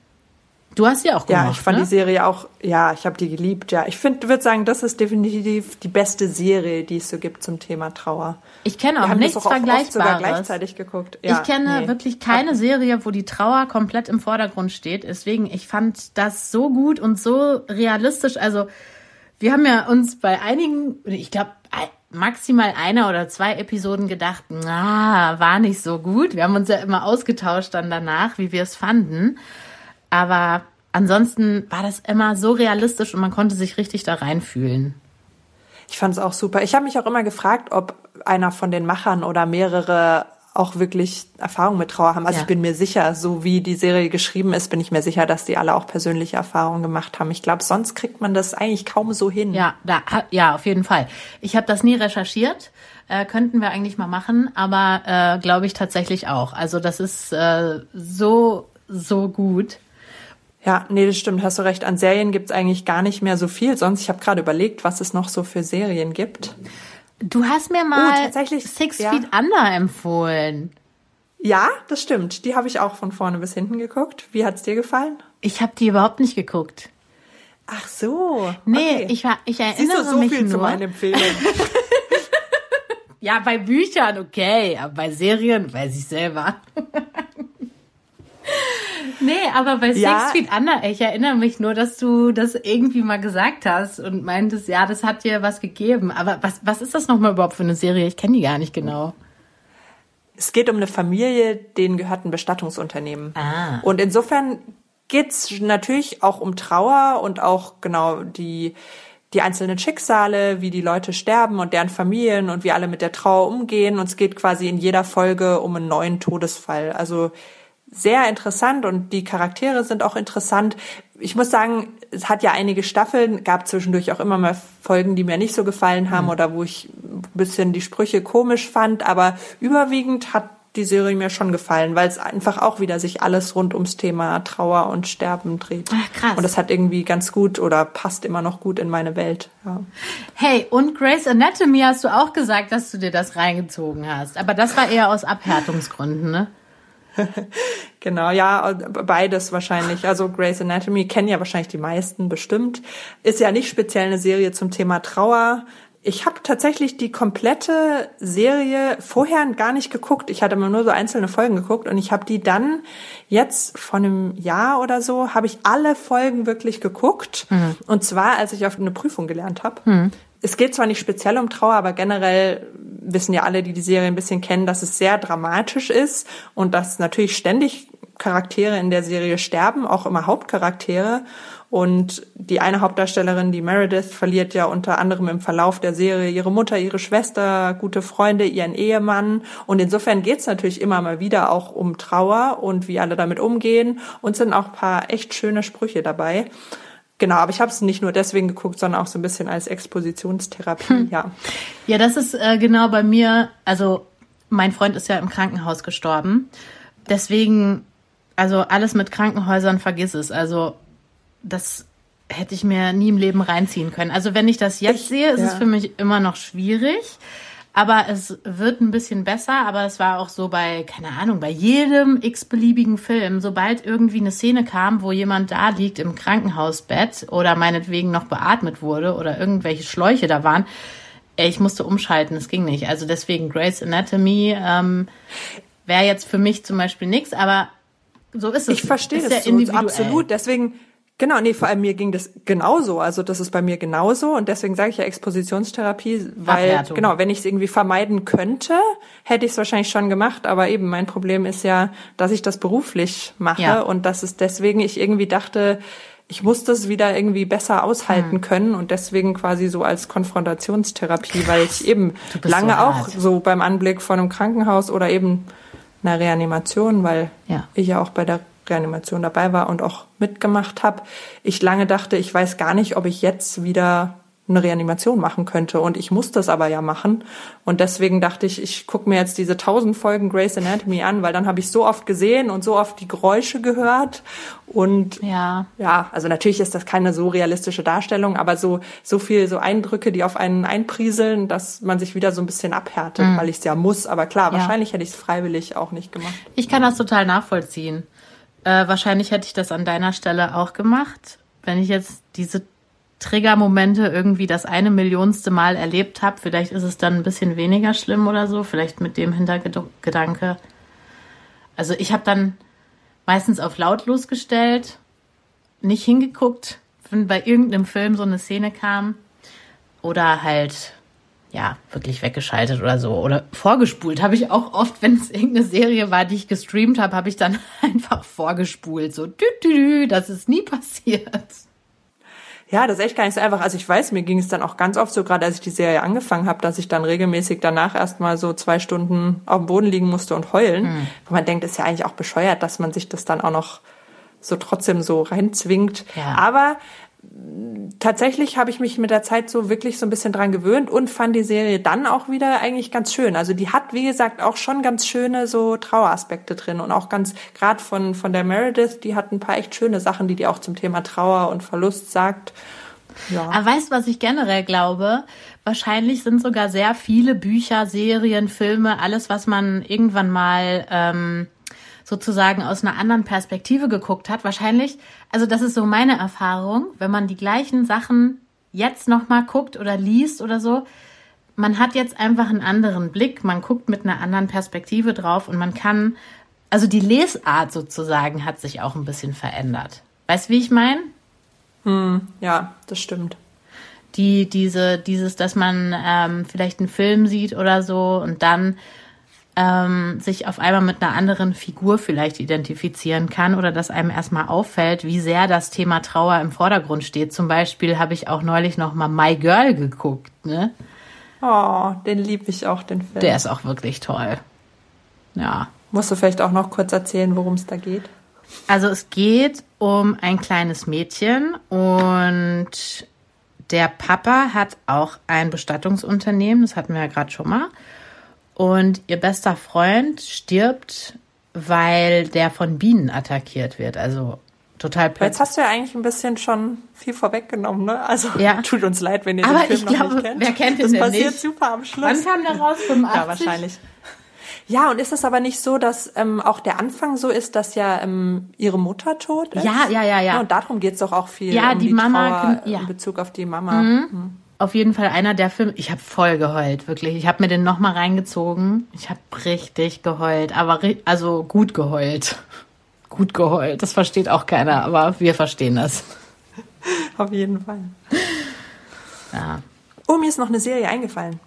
S2: Du hast sie auch
S1: gemacht. Ja, ich fand ne? die Serie auch, ja, ich habe die geliebt, ja. Ich finde, würde sagen, das ist definitiv die beste Serie, die es so gibt zum Thema Trauer.
S2: Ich kenne auch nichts auch Vergleichbares. sogar
S1: gleichzeitig geguckt. Ja,
S2: ich kenne nee. wirklich keine Serie, wo die Trauer komplett im Vordergrund steht. Deswegen, ich fand das so gut und so realistisch. Also, wir haben ja uns bei einigen, ich glaube, maximal einer oder zwei Episoden gedacht, na, war nicht so gut. Wir haben uns ja immer ausgetauscht dann danach, wie wir es fanden. Aber ansonsten war das immer so realistisch und man konnte sich richtig da reinfühlen.
S1: Ich fand es auch super. Ich habe mich auch immer gefragt, ob einer von den Machern oder mehrere auch wirklich Erfahrung mit Trauer haben. Also ja. ich bin mir sicher, so wie die Serie geschrieben ist, bin ich mir sicher, dass die alle auch persönliche Erfahrungen gemacht haben. Ich glaube, sonst kriegt man das eigentlich kaum so hin.
S2: Ja, da, ja, auf jeden Fall. Ich habe das nie recherchiert. Äh, könnten wir eigentlich mal machen, aber äh, glaube ich tatsächlich auch. Also das ist äh, so, so gut.
S1: Ja, nee, das stimmt, hast du recht. An Serien gibt's eigentlich gar nicht mehr so viel. Sonst, ich habe gerade überlegt, was es noch so für Serien gibt.
S2: Du hast mir mal oh, Six ja. Feet Under empfohlen.
S1: Ja, das stimmt. Die habe ich auch von vorne bis hinten geguckt. Wie hat's dir gefallen?
S2: Ich habe die überhaupt nicht geguckt.
S1: Ach so.
S2: Nee, okay. ich war ich erinnere Siehst du, so mich viel nur. zu meinen Empfehlungen. ja, bei Büchern okay, aber bei Serien weiß ich selber. Nee, aber bei Six ja. Feet Under, ich erinnere mich nur, dass du das irgendwie mal gesagt hast und meintest, ja, das hat dir was gegeben. Aber was, was ist das nochmal überhaupt für eine Serie? Ich kenne die gar nicht genau.
S1: Es geht um eine Familie, denen gehört ein Bestattungsunternehmen.
S2: Ah.
S1: Und insofern geht's natürlich auch um Trauer und auch genau die die einzelnen Schicksale, wie die Leute sterben und deren Familien und wie alle mit der Trauer umgehen. Und es geht quasi in jeder Folge um einen neuen Todesfall. Also sehr interessant und die Charaktere sind auch interessant. Ich muss sagen, es hat ja einige Staffeln, gab zwischendurch auch immer mal Folgen, die mir nicht so gefallen haben mhm. oder wo ich ein bisschen die Sprüche komisch fand, aber überwiegend hat die Serie mir schon gefallen, weil es einfach auch wieder sich alles rund ums Thema Trauer und Sterben dreht.
S2: Ach, krass.
S1: Und das hat irgendwie ganz gut oder passt immer noch gut in meine Welt. Ja.
S2: Hey, und Grace Anatomy hast du auch gesagt, dass du dir das reingezogen hast. Aber das war eher aus Abhärtungsgründen, ne?
S1: genau, ja, beides wahrscheinlich. Also Grey's Anatomy kennen ja wahrscheinlich die meisten bestimmt. Ist ja nicht speziell eine Serie zum Thema Trauer. Ich habe tatsächlich die komplette Serie vorher gar nicht geguckt. Ich hatte immer nur so einzelne Folgen geguckt und ich habe die dann jetzt vor einem Jahr oder so habe ich alle Folgen wirklich geguckt. Mhm. Und zwar, als ich auf eine Prüfung gelernt habe. Mhm. Es geht zwar nicht speziell um Trauer, aber generell wissen ja alle, die die Serie ein bisschen kennen, dass es sehr dramatisch ist und dass natürlich ständig Charaktere in der Serie sterben, auch immer Hauptcharaktere. Und die eine Hauptdarstellerin, die Meredith, verliert ja unter anderem im Verlauf der Serie ihre Mutter, ihre Schwester, gute Freunde, ihren Ehemann. Und insofern geht's natürlich immer mal wieder auch um Trauer und wie alle damit umgehen. Und sind auch paar echt schöne Sprüche dabei. Genau, aber ich habe es nicht nur deswegen geguckt, sondern auch so ein bisschen als Expositionstherapie, hm. ja.
S2: Ja, das ist äh, genau bei mir, also mein Freund ist ja im Krankenhaus gestorben. Deswegen, also alles mit Krankenhäusern vergiss es. Also das hätte ich mir nie im Leben reinziehen können. Also wenn ich das jetzt ich, sehe, ist ja. es für mich immer noch schwierig. Aber es wird ein bisschen besser, aber es war auch so bei, keine Ahnung, bei jedem x-beliebigen Film, sobald irgendwie eine Szene kam, wo jemand da liegt im Krankenhausbett oder meinetwegen noch beatmet wurde oder irgendwelche Schläuche da waren, ich musste umschalten, es ging nicht. Also deswegen Grace Anatomy ähm, wäre jetzt für mich zum Beispiel nichts, aber so ist es.
S1: Ich verstehe das so, absolut. Deswegen Genau, nee, vor allem mir ging das genauso. Also das ist bei mir genauso und deswegen sage ich ja Expositionstherapie, weil Abwertung. genau, wenn ich es irgendwie vermeiden könnte, hätte ich es wahrscheinlich schon gemacht. Aber eben mein Problem ist ja, dass ich das beruflich mache ja. und dass es deswegen ich irgendwie dachte, ich muss das wieder irgendwie besser aushalten hm. können und deswegen quasi so als Konfrontationstherapie, weil ich eben lange so auch so beim Anblick von einem Krankenhaus oder eben einer Reanimation, weil ja. ich ja auch bei der Reanimation dabei war und auch mitgemacht habe, ich lange dachte, ich weiß gar nicht, ob ich jetzt wieder eine Reanimation machen könnte. Und ich muss das aber ja machen. Und deswegen dachte ich, ich gucke mir jetzt diese tausend Folgen Grey's Anatomy an, weil dann habe ich so oft gesehen und so oft die Geräusche gehört. Und ja, ja, also natürlich ist das keine so realistische Darstellung, aber so, so viel, so Eindrücke, die auf einen einprieseln, dass man sich wieder so ein bisschen abhärtet, mhm. weil ich es ja muss. Aber klar, ja. wahrscheinlich hätte ich es freiwillig auch nicht gemacht.
S2: Ich kann das total nachvollziehen. Äh, wahrscheinlich hätte ich das an deiner Stelle auch gemacht. Wenn ich jetzt diese Triggermomente irgendwie das eine Millionste Mal erlebt habe, vielleicht ist es dann ein bisschen weniger schlimm oder so, vielleicht mit dem Hintergedanke. Also ich habe dann meistens auf lautlos gestellt, nicht hingeguckt, wenn bei irgendeinem Film so eine Szene kam oder halt ja, wirklich weggeschaltet oder so. Oder vorgespult habe ich auch oft, wenn es irgendeine Serie war, die ich gestreamt habe, habe ich dann einfach vorgespult. So, dü, dü, dü, das ist nie passiert.
S1: Ja, das ist echt gar nicht so einfach. Also ich weiß, mir ging es dann auch ganz oft so, gerade als ich die Serie angefangen habe, dass ich dann regelmäßig danach erstmal so zwei Stunden auf dem Boden liegen musste und heulen. Hm. Wo man denkt, ist ja eigentlich auch bescheuert, dass man sich das dann auch noch so trotzdem so reinzwingt. Ja. Aber tatsächlich habe ich mich mit der Zeit so wirklich so ein bisschen dran gewöhnt und fand die Serie dann auch wieder eigentlich ganz schön. Also die hat, wie gesagt, auch schon ganz schöne so Traueraspekte drin und auch ganz, gerade von, von der Meredith, die hat ein paar echt schöne Sachen, die die auch zum Thema Trauer und Verlust sagt.
S2: Ja. Aber weißt du, was ich generell glaube? Wahrscheinlich sind sogar sehr viele Bücher, Serien, Filme, alles, was man irgendwann mal ähm, sozusagen aus einer anderen Perspektive geguckt hat. Wahrscheinlich, also das ist so meine Erfahrung, wenn man die gleichen Sachen jetzt nochmal guckt oder liest oder so, man hat jetzt einfach einen anderen Blick, man guckt mit einer anderen Perspektive drauf und man kann, also die Lesart sozusagen hat sich auch ein bisschen verändert. Weißt du, wie ich meine?
S1: Hm, ja, das stimmt.
S2: Die, diese, dieses, dass man ähm, vielleicht einen Film sieht oder so und dann ähm, sich auf einmal mit einer anderen Figur vielleicht identifizieren kann oder dass einem erstmal auffällt, wie sehr das Thema Trauer im Vordergrund steht. Zum Beispiel habe ich auch neulich noch mal My Girl geguckt. Ne?
S1: Oh, den liebe ich auch, den Film.
S2: Der ist auch wirklich toll. Ja.
S1: Musst du vielleicht auch noch kurz erzählen, worum es da geht?
S2: Also es geht um ein kleines Mädchen und der Papa hat auch ein Bestattungsunternehmen, das hatten wir ja gerade schon mal. Und ihr bester Freund stirbt, weil der von Bienen attackiert wird. Also total
S1: plötzlich. Jetzt hast du ja eigentlich ein bisschen schon viel vorweggenommen, ne? Also ja. tut uns leid, wenn ihr Aber den Film ich noch glaube, nicht kennt.
S2: Wer kennt
S1: den
S2: das
S1: passiert
S2: nicht?
S1: super am Schluss.
S2: Wann kam der raus? 85?
S1: Ja, wahrscheinlich. Ja, und ist es aber nicht so, dass ähm, auch der Anfang so ist, dass ja ähm, ihre Mutter tot ist?
S2: Ja, ja, ja, ja. ja
S1: und darum geht's doch auch viel.
S2: Ja, um die, die Mama
S1: Trauer, ja. in Bezug auf die Mama.
S2: Mhm. Mhm auf jeden Fall einer der Filme. Ich habe voll geheult, wirklich. Ich habe mir den nochmal reingezogen. Ich habe richtig geheult, aber also gut geheult. Gut geheult. Das versteht auch keiner, aber wir verstehen das.
S1: Auf jeden Fall.
S2: Ja.
S1: Oh, mir ist noch eine Serie eingefallen.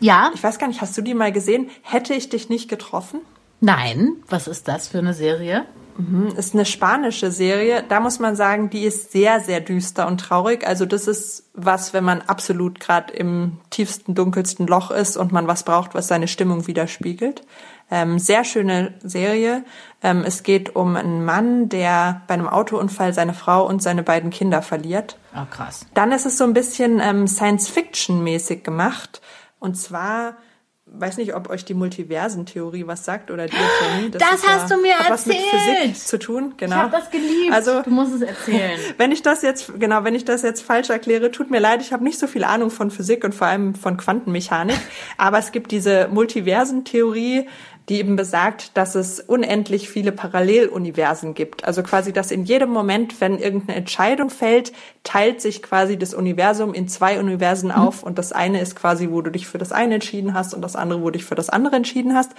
S2: Ja.
S1: Ich weiß gar nicht, hast du die mal gesehen? Hätte ich dich nicht getroffen?
S2: Nein. Was ist das für eine Serie?
S1: Mhm, ist eine spanische Serie. Da muss man sagen, die ist sehr, sehr düster und traurig. Also das ist was, wenn man absolut gerade im tiefsten, dunkelsten Loch ist und man was braucht, was seine Stimmung widerspiegelt. Ähm, sehr schöne Serie. Ähm, es geht um einen Mann, der bei einem Autounfall seine Frau und seine beiden Kinder verliert.
S2: Ah, oh, krass.
S1: Dann ist es so ein bisschen ähm, Science-Fiction-mäßig gemacht. Und zwar weiß nicht, ob euch die Multiversentheorie was sagt oder die
S2: Theorie. Das, das hast ja, du mir erzählt.
S1: was mit Physik zu tun, genau. Ich
S2: habe das geliebt. Also, du musst es erzählen.
S1: Wenn ich das jetzt, genau, wenn ich das jetzt falsch erkläre, tut mir leid, ich habe nicht so viel Ahnung von Physik und vor allem von Quantenmechanik, aber es gibt diese Multiversentheorie, die eben besagt, dass es unendlich viele Paralleluniversen gibt. Also quasi, dass in jedem Moment, wenn irgendeine Entscheidung fällt, teilt sich quasi das Universum in zwei Universen mhm. auf und das eine ist quasi, wo du dich für das eine entschieden hast und das andere, wo du dich für das andere entschieden hast.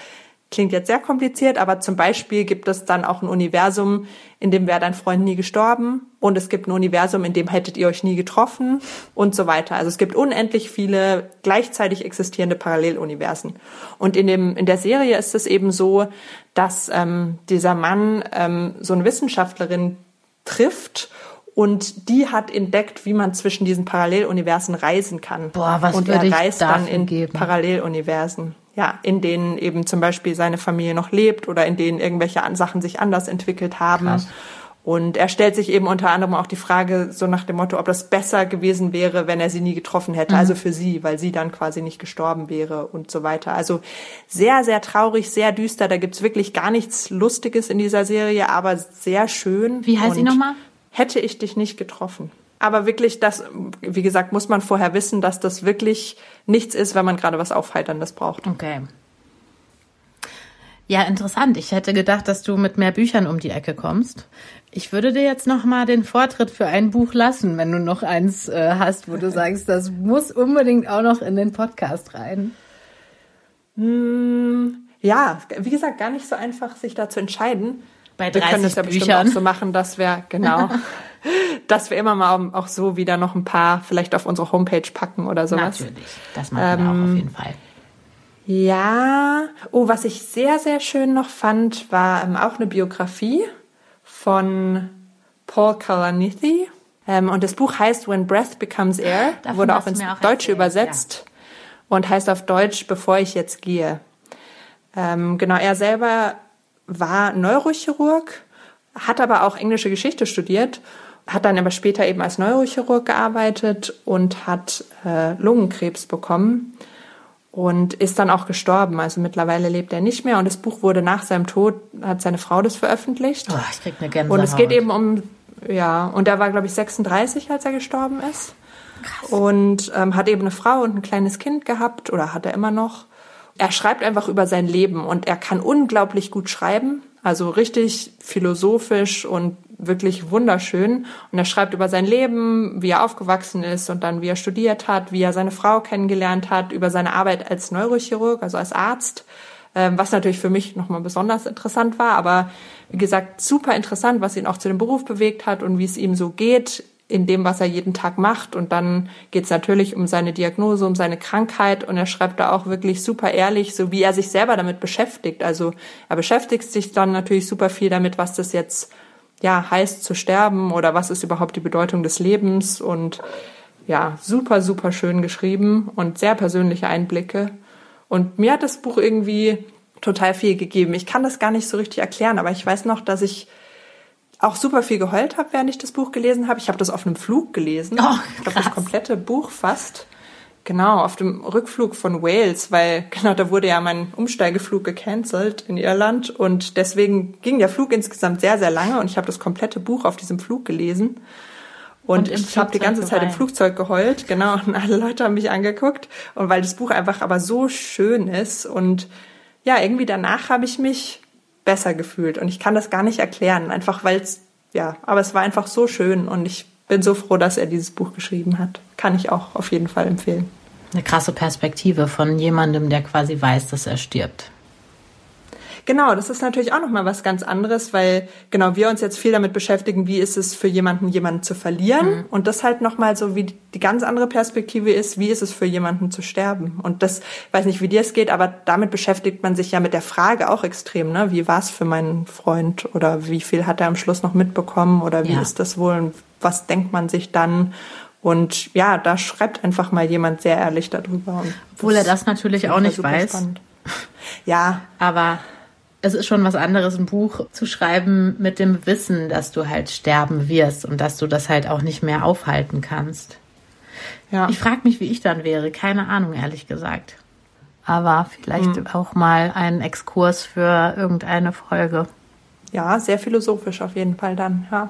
S1: Klingt jetzt sehr kompliziert, aber zum Beispiel gibt es dann auch ein Universum, in dem wäre dein Freund nie gestorben und es gibt ein Universum, in dem hättet ihr euch nie getroffen und so weiter. Also es gibt unendlich viele gleichzeitig existierende Paralleluniversen. Und in dem in der Serie ist es eben so, dass ähm, dieser Mann ähm, so eine Wissenschaftlerin trifft und die hat entdeckt, wie man zwischen diesen Paralleluniversen reisen kann.
S2: Boah, was
S1: und
S2: er
S1: reist dann in
S2: geben?
S1: Paralleluniversen ja, in denen eben zum Beispiel seine Familie noch lebt oder in denen irgendwelche Sachen sich anders entwickelt haben. Krass. Und er stellt sich eben unter anderem auch die Frage so nach dem Motto, ob das besser gewesen wäre, wenn er sie nie getroffen hätte, mhm. also für sie, weil sie dann quasi nicht gestorben wäre und so weiter. Also sehr, sehr traurig, sehr düster. Da gibt's wirklich gar nichts Lustiges in dieser Serie, aber sehr schön.
S2: Wie heißt sie nochmal?
S1: Hätte ich dich nicht getroffen aber wirklich das, wie gesagt, muss man vorher wissen, dass das wirklich nichts ist, wenn man gerade was Aufheiterndes braucht.
S2: Okay. Ja, interessant. Ich hätte gedacht, dass du mit mehr Büchern um die Ecke kommst. Ich würde dir jetzt noch mal den Vortritt für ein Buch lassen, wenn du noch eins äh, hast, wo du sagst, das muss unbedingt auch noch in den Podcast rein.
S1: Hm, ja, wie gesagt, gar nicht so einfach, sich da zu entscheiden.
S2: Bei 30
S1: wir können
S2: es
S1: ja
S2: Büchern.
S1: bestimmt auch so machen, dass wir, genau, dass wir immer mal auch so wieder noch ein paar vielleicht auf unsere Homepage packen oder sowas.
S2: Natürlich, das machen wir ähm, auch auf jeden Fall.
S1: Ja, oh, was ich sehr, sehr schön noch fand, war ähm, auch eine Biografie von Paul Kalanithi. Ähm, und das Buch heißt When Breath Becomes Air, Davon wurde auch ins auch Deutsche erzählt, übersetzt ja. und heißt auf Deutsch Bevor ich jetzt gehe. Ähm, genau, er selber war Neurochirurg, hat aber auch englische Geschichte studiert, hat dann aber später eben als Neurochirurg gearbeitet und hat äh, Lungenkrebs bekommen und ist dann auch gestorben. Also mittlerweile lebt er nicht mehr und das Buch wurde nach seinem Tod, hat seine Frau das veröffentlicht.
S2: Oh, ich krieg eine Gänsehaut.
S1: Und es geht eben um, ja, und er war, glaube ich, 36, als er gestorben ist. Krass. Und ähm, hat eben eine Frau und ein kleines Kind gehabt oder hat er immer noch. Er schreibt einfach über sein Leben und er kann unglaublich gut schreiben, also richtig philosophisch und wirklich wunderschön. Und er schreibt über sein Leben, wie er aufgewachsen ist und dann wie er studiert hat, wie er seine Frau kennengelernt hat, über seine Arbeit als Neurochirurg, also als Arzt, ähm, was natürlich für mich nochmal besonders interessant war. Aber wie gesagt, super interessant, was ihn auch zu dem Beruf bewegt hat und wie es ihm so geht in dem, was er jeden Tag macht. Und dann geht es natürlich um seine Diagnose, um seine Krankheit. Und er schreibt da auch wirklich super ehrlich, so wie er sich selber damit beschäftigt. Also er beschäftigt sich dann natürlich super viel damit, was das jetzt ja heißt zu sterben oder was ist überhaupt die Bedeutung des Lebens. Und ja, super, super schön geschrieben und sehr persönliche Einblicke. Und mir hat das Buch irgendwie total viel gegeben. Ich kann das gar nicht so richtig erklären, aber ich weiß noch, dass ich auch super viel geheult habe, während ich das Buch gelesen habe. Ich habe das auf einem Flug gelesen.
S2: Oh,
S1: ich glaube, das komplette Buch fast. Genau, auf dem Rückflug von Wales, weil genau da wurde ja mein Umsteigeflug gecancelt in Irland und deswegen ging der Flug insgesamt sehr, sehr lange und ich habe das komplette Buch auf diesem Flug gelesen. Und, und ich habe die ganze geweint. Zeit im Flugzeug geheult, genau, und alle Leute haben mich angeguckt. Und weil das Buch einfach aber so schön ist und ja, irgendwie danach habe ich mich besser gefühlt. Und ich kann das gar nicht erklären, einfach weil es, ja, aber es war einfach so schön und ich bin so froh, dass er dieses Buch geschrieben hat. Kann ich auch auf jeden Fall empfehlen.
S2: Eine krasse Perspektive von jemandem, der quasi weiß, dass er stirbt.
S1: Genau, das ist natürlich auch nochmal was ganz anderes, weil genau wir uns jetzt viel damit beschäftigen, wie ist es für jemanden, jemanden zu verlieren. Mhm. Und das halt nochmal so wie die ganz andere Perspektive ist, wie ist es für jemanden zu sterben. Und das, weiß nicht, wie dir es geht, aber damit beschäftigt man sich ja mit der Frage auch extrem, ne? Wie war es für meinen Freund oder wie viel hat er am Schluss noch mitbekommen oder wie ja. ist das wohl und was denkt man sich dann? Und ja, da schreibt einfach mal jemand sehr ehrlich darüber.
S2: Obwohl er das natürlich auch nicht weiß. Spannend.
S1: Ja.
S2: Aber es ist schon was anderes, ein Buch zu schreiben mit dem Wissen, dass du halt sterben wirst und dass du das halt auch nicht mehr aufhalten kannst. Ja. Ich frage mich, wie ich dann wäre. Keine Ahnung, ehrlich gesagt. Aber vielleicht mhm. auch mal ein Exkurs für irgendeine Folge.
S1: Ja, sehr philosophisch auf jeden Fall dann, ja.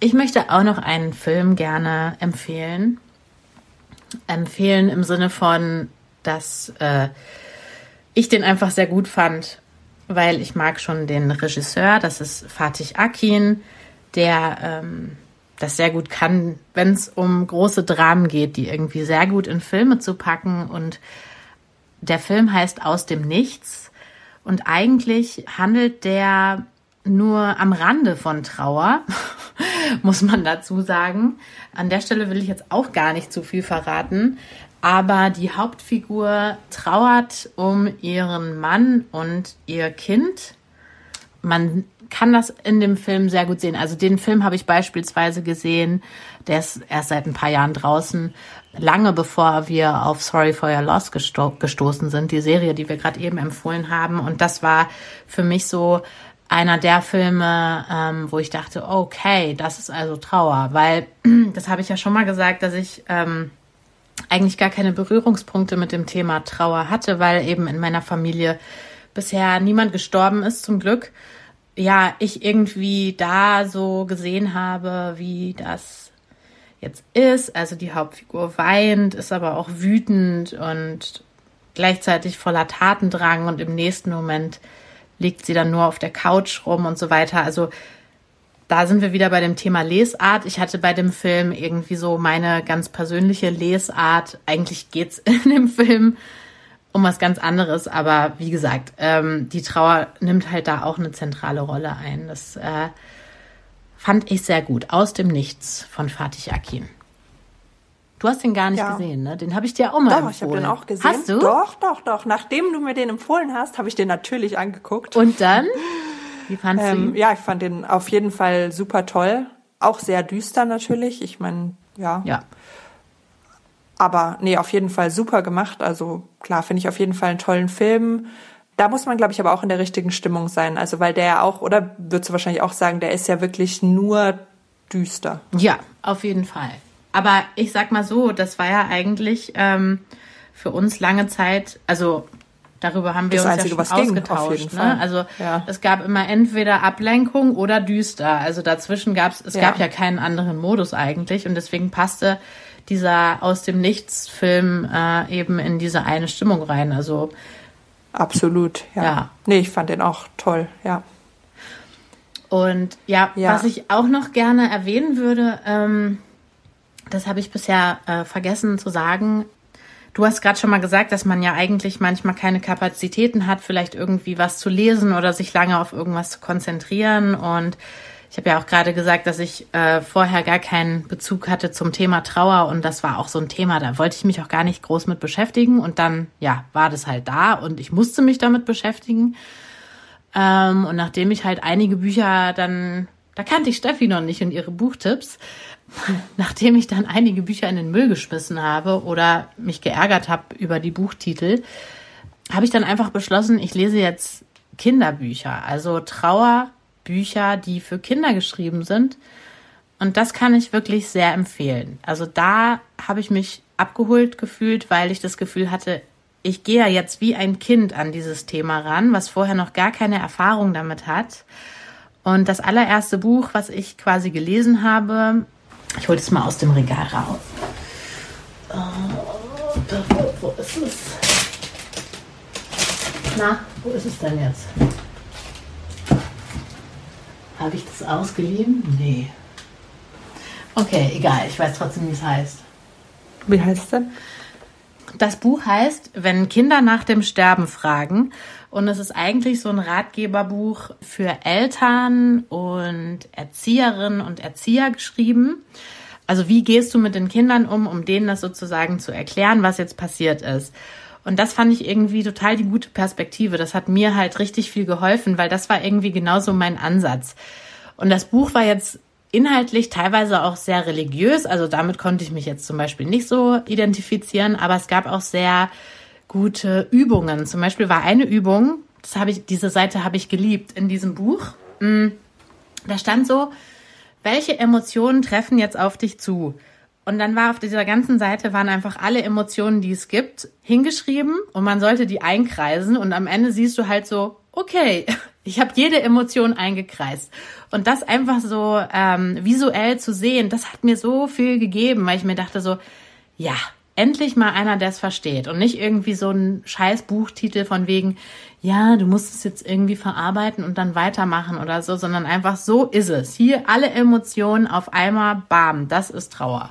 S2: Ich möchte auch noch einen Film gerne empfehlen. Empfehlen im Sinne von, dass äh, ich den einfach sehr gut fand, weil ich mag schon den Regisseur, das ist Fatih Akin, der ähm, das sehr gut kann, wenn es um große Dramen geht, die irgendwie sehr gut in Filme zu packen. Und der Film heißt Aus dem Nichts. Und eigentlich handelt der nur am Rande von Trauer, muss man dazu sagen. An der Stelle will ich jetzt auch gar nicht zu viel verraten. Aber die Hauptfigur trauert um ihren Mann und ihr Kind. Man kann das in dem Film sehr gut sehen. Also den Film habe ich beispielsweise gesehen, der ist erst seit ein paar Jahren draußen, lange bevor wir auf Sorry for Your Loss gesto gestoßen sind, die Serie, die wir gerade eben empfohlen haben. Und das war für mich so einer der Filme, ähm, wo ich dachte, okay, das ist also Trauer, weil das habe ich ja schon mal gesagt, dass ich ähm, eigentlich gar keine Berührungspunkte mit dem Thema Trauer hatte, weil eben in meiner Familie bisher niemand gestorben ist, zum Glück ja, ich irgendwie da so gesehen habe, wie das jetzt ist. Also die Hauptfigur weint, ist aber auch wütend und gleichzeitig voller Tatendrang und im nächsten Moment liegt sie dann nur auf der Couch rum und so weiter. Also da sind wir wieder bei dem Thema Lesart. Ich hatte bei dem Film irgendwie so meine ganz persönliche Lesart. Eigentlich geht's in dem Film um was ganz anderes. Aber wie gesagt, ähm, die Trauer nimmt halt da auch eine zentrale Rolle ein. Das äh, fand ich sehr gut. Aus dem Nichts von Fatih Akin. Du hast den gar nicht ja. gesehen, ne? Den habe ich dir auch mal
S1: doch,
S2: empfohlen.
S1: ich habe den auch gesehen.
S2: Hast du?
S1: Doch, doch, doch. Nachdem du mir den empfohlen hast, habe ich den natürlich angeguckt.
S2: Und dann? Wie fandst ähm, du ihn?
S1: Ja, ich fand den auf jeden Fall super toll. Auch sehr düster natürlich. Ich meine, ja.
S2: Ja.
S1: Aber nee, auf jeden Fall super gemacht. Also klar, finde ich auf jeden Fall einen tollen Film. Da muss man, glaube ich, aber auch in der richtigen Stimmung sein. Also weil der ja auch, oder würdest du wahrscheinlich auch sagen, der ist ja wirklich nur düster.
S2: Ja, auf jeden Fall. Aber ich sag mal so, das war ja eigentlich ähm, für uns lange Zeit, also darüber haben wir das uns Einzige, ja schon ausgetauscht. Ne? Also ja. es gab immer entweder Ablenkung oder düster. Also dazwischen gab es, es ja. gab ja keinen anderen Modus eigentlich und deswegen passte dieser aus dem Nichts-Film äh, eben in diese eine Stimmung rein. Also
S1: absolut, ja. ja. Nee, ich fand den auch toll, ja.
S2: Und ja, ja. was ich auch noch gerne erwähnen würde, ähm, das habe ich bisher äh, vergessen zu sagen. Du hast gerade schon mal gesagt, dass man ja eigentlich manchmal keine Kapazitäten hat, vielleicht irgendwie was zu lesen oder sich lange auf irgendwas zu konzentrieren. Und ich habe ja auch gerade gesagt, dass ich äh, vorher gar keinen Bezug hatte zum Thema Trauer und das war auch so ein Thema, da wollte ich mich auch gar nicht groß mit beschäftigen und dann, ja, war das halt da und ich musste mich damit beschäftigen. Ähm, und nachdem ich halt einige Bücher dann, da kannte ich Steffi noch nicht und ihre Buchtipps, nachdem ich dann einige Bücher in den Müll geschmissen habe oder mich geärgert habe über die Buchtitel, habe ich dann einfach beschlossen, ich lese jetzt Kinderbücher, also Trauer Bücher, die für Kinder geschrieben sind. Und das kann ich wirklich sehr empfehlen. Also da habe ich mich abgeholt gefühlt, weil ich das Gefühl hatte, ich gehe ja jetzt wie ein Kind an dieses Thema ran, was vorher noch gar keine Erfahrung damit hat. Und das allererste Buch, was ich quasi gelesen habe, ich hole es mal aus dem Regal raus. Oh, wo ist es? Na, wo ist es denn jetzt? Habe ich das ausgeliehen? Nee. Okay, egal. Ich weiß trotzdem, wie es heißt.
S1: Wie heißt es denn?
S2: Das Buch heißt Wenn Kinder nach dem Sterben fragen. Und es ist eigentlich so ein Ratgeberbuch für Eltern und Erzieherinnen und Erzieher geschrieben. Also wie gehst du mit den Kindern um, um denen das sozusagen zu erklären, was jetzt passiert ist. Und das fand ich irgendwie total die gute Perspektive. Das hat mir halt richtig viel geholfen, weil das war irgendwie genauso mein Ansatz. Und das Buch war jetzt inhaltlich teilweise auch sehr religiös. Also damit konnte ich mich jetzt zum Beispiel nicht so identifizieren, aber es gab auch sehr gute Übungen. Zum Beispiel war eine Übung, das habe ich, diese Seite habe ich geliebt in diesem Buch. Mm, da stand so, welche Emotionen treffen jetzt auf dich zu? Und dann war auf dieser ganzen Seite waren einfach alle Emotionen, die es gibt, hingeschrieben und man sollte die einkreisen und am Ende siehst du halt so, okay, ich habe jede Emotion eingekreist. Und das einfach so ähm, visuell zu sehen, das hat mir so viel gegeben, weil ich mir dachte so, ja, endlich mal einer, der es versteht und nicht irgendwie so ein scheiß Buchtitel von wegen, ja, du musst es jetzt irgendwie verarbeiten und dann weitermachen oder so, sondern einfach so ist es. Hier alle Emotionen auf einmal, bam, das ist Trauer.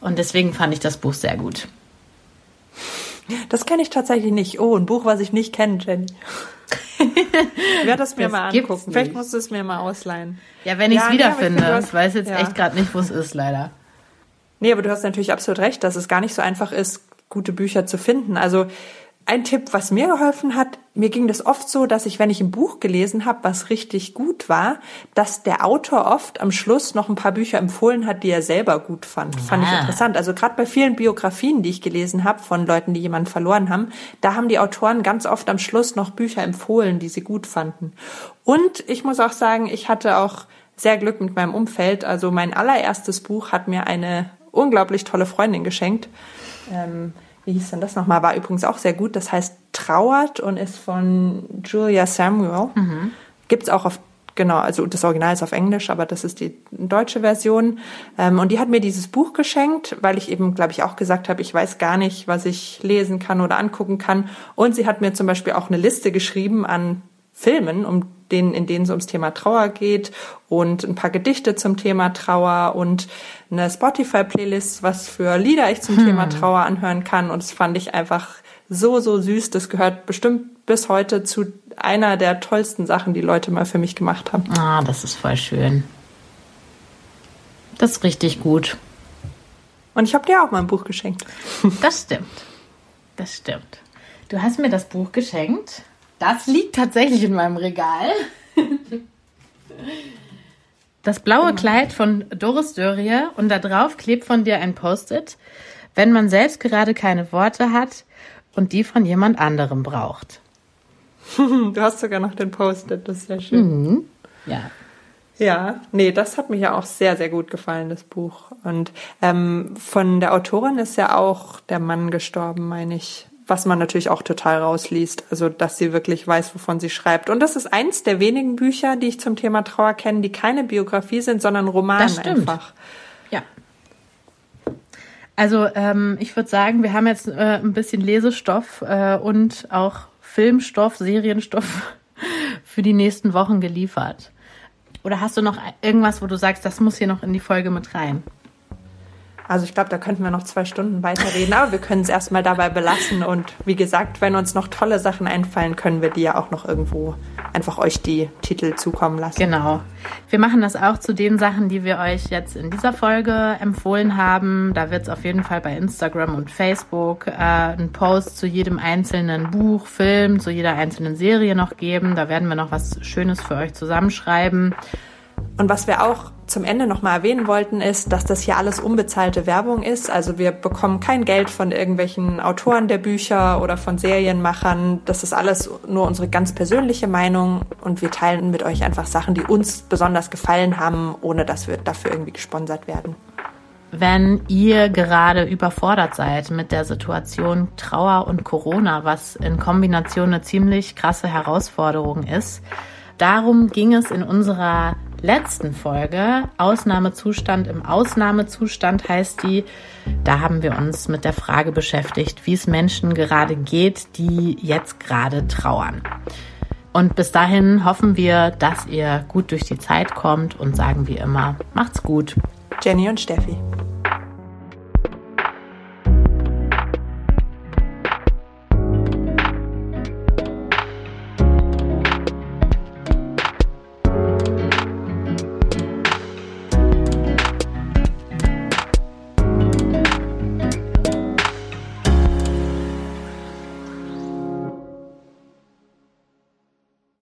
S2: Und deswegen fand ich das Buch sehr gut.
S1: Das kenne ich tatsächlich nicht. Oh, ein Buch, was ich nicht kenne, Jenny. ich werde das mir das mal angucken. Vielleicht musst du es mir mal ausleihen.
S2: Ja, wenn ich es wiederfinde. Ja, ich weiß jetzt ja. echt gerade nicht, wo es ist, leider.
S1: Nee, aber du hast natürlich absolut recht, dass es gar nicht so einfach ist, gute Bücher zu finden. Also ein Tipp, was mir geholfen hat, mir ging das oft so, dass ich, wenn ich ein Buch gelesen habe, was richtig gut war, dass der Autor oft am Schluss noch ein paar Bücher empfohlen hat, die er selber gut fand. Ja. Fand ich interessant. Also gerade bei vielen Biografien, die ich gelesen habe von Leuten, die jemanden verloren haben, da haben die Autoren ganz oft am Schluss noch Bücher empfohlen, die sie gut fanden. Und ich muss auch sagen, ich hatte auch sehr Glück mit meinem Umfeld. Also mein allererstes Buch hat mir eine unglaublich tolle Freundin geschenkt. Ähm, wie hieß denn das nochmal? War übrigens auch sehr gut. Das heißt Trauert und ist von Julia Samuel. Mhm. Gibt's auch auf genau, also das Original ist auf Englisch, aber das ist die deutsche Version. Ähm, und die hat mir dieses Buch geschenkt, weil ich eben, glaube ich, auch gesagt habe, ich weiß gar nicht, was ich lesen kann oder angucken kann. Und sie hat mir zum Beispiel auch eine Liste geschrieben an Filmen, um denen, in denen es ums Thema Trauer geht und ein paar Gedichte zum Thema Trauer und eine Spotify-Playlist, was für Lieder ich zum hm. Thema Trauer anhören kann. Und das fand ich einfach so, so süß. Das gehört bestimmt bis heute zu einer der tollsten Sachen, die Leute mal für mich gemacht haben.
S2: Ah, das ist voll schön. Das ist richtig gut.
S1: Und ich habe dir auch mal ein Buch geschenkt.
S2: Das stimmt. Das stimmt. Du hast mir das Buch geschenkt. Das liegt tatsächlich in meinem Regal. Das blaue. Kleid von Doris Dörrie und da drauf klebt von dir ein Post-it, wenn man selbst gerade keine Worte hat und die von jemand anderem braucht.
S1: Du hast sogar noch den Post-it, das ist sehr schön.
S2: Mhm. Ja.
S1: Ja, nee, das hat mir ja auch sehr, sehr gut gefallen, das Buch. Und ähm, von der Autorin ist ja auch der Mann gestorben, meine ich was man natürlich auch total rausliest, also dass sie wirklich weiß, wovon sie schreibt. Und das ist eins der wenigen Bücher, die ich zum Thema Trauer kenne, die keine Biografie sind, sondern Roman das stimmt. einfach.
S2: Ja. Also ähm, ich würde sagen, wir haben jetzt äh, ein bisschen Lesestoff äh, und auch Filmstoff, Serienstoff für die nächsten Wochen geliefert. Oder hast du noch irgendwas, wo du sagst, das muss hier noch in die Folge mit rein?
S1: Also ich glaube, da könnten wir noch zwei Stunden weiterreden, aber wir können es erstmal dabei belassen. Und wie gesagt, wenn uns noch tolle Sachen einfallen, können wir die ja auch noch irgendwo einfach euch die Titel zukommen lassen.
S2: Genau. Wir machen das auch zu den Sachen, die wir euch jetzt in dieser Folge empfohlen haben. Da wird es auf jeden Fall bei Instagram und Facebook äh, einen Post zu jedem einzelnen Buch, Film, zu jeder einzelnen Serie noch geben. Da werden wir noch was Schönes für euch zusammenschreiben.
S1: Und was wir auch zum Ende nochmal erwähnen wollten, ist, dass das hier alles unbezahlte Werbung ist. Also wir bekommen kein Geld von irgendwelchen Autoren der Bücher oder von Serienmachern. Das ist alles nur unsere ganz persönliche Meinung und wir teilen mit euch einfach Sachen, die uns besonders gefallen haben, ohne dass wir dafür irgendwie gesponsert werden.
S2: Wenn ihr gerade überfordert seid mit der Situation Trauer und Corona, was in Kombination eine ziemlich krasse Herausforderung ist, darum ging es in unserer letzten Folge, Ausnahmezustand im Ausnahmezustand heißt die, da haben wir uns mit der Frage beschäftigt, wie es Menschen gerade geht, die jetzt gerade trauern. Und bis dahin hoffen wir, dass ihr gut durch die Zeit kommt und sagen wie immer, macht's gut.
S1: Jenny und Steffi.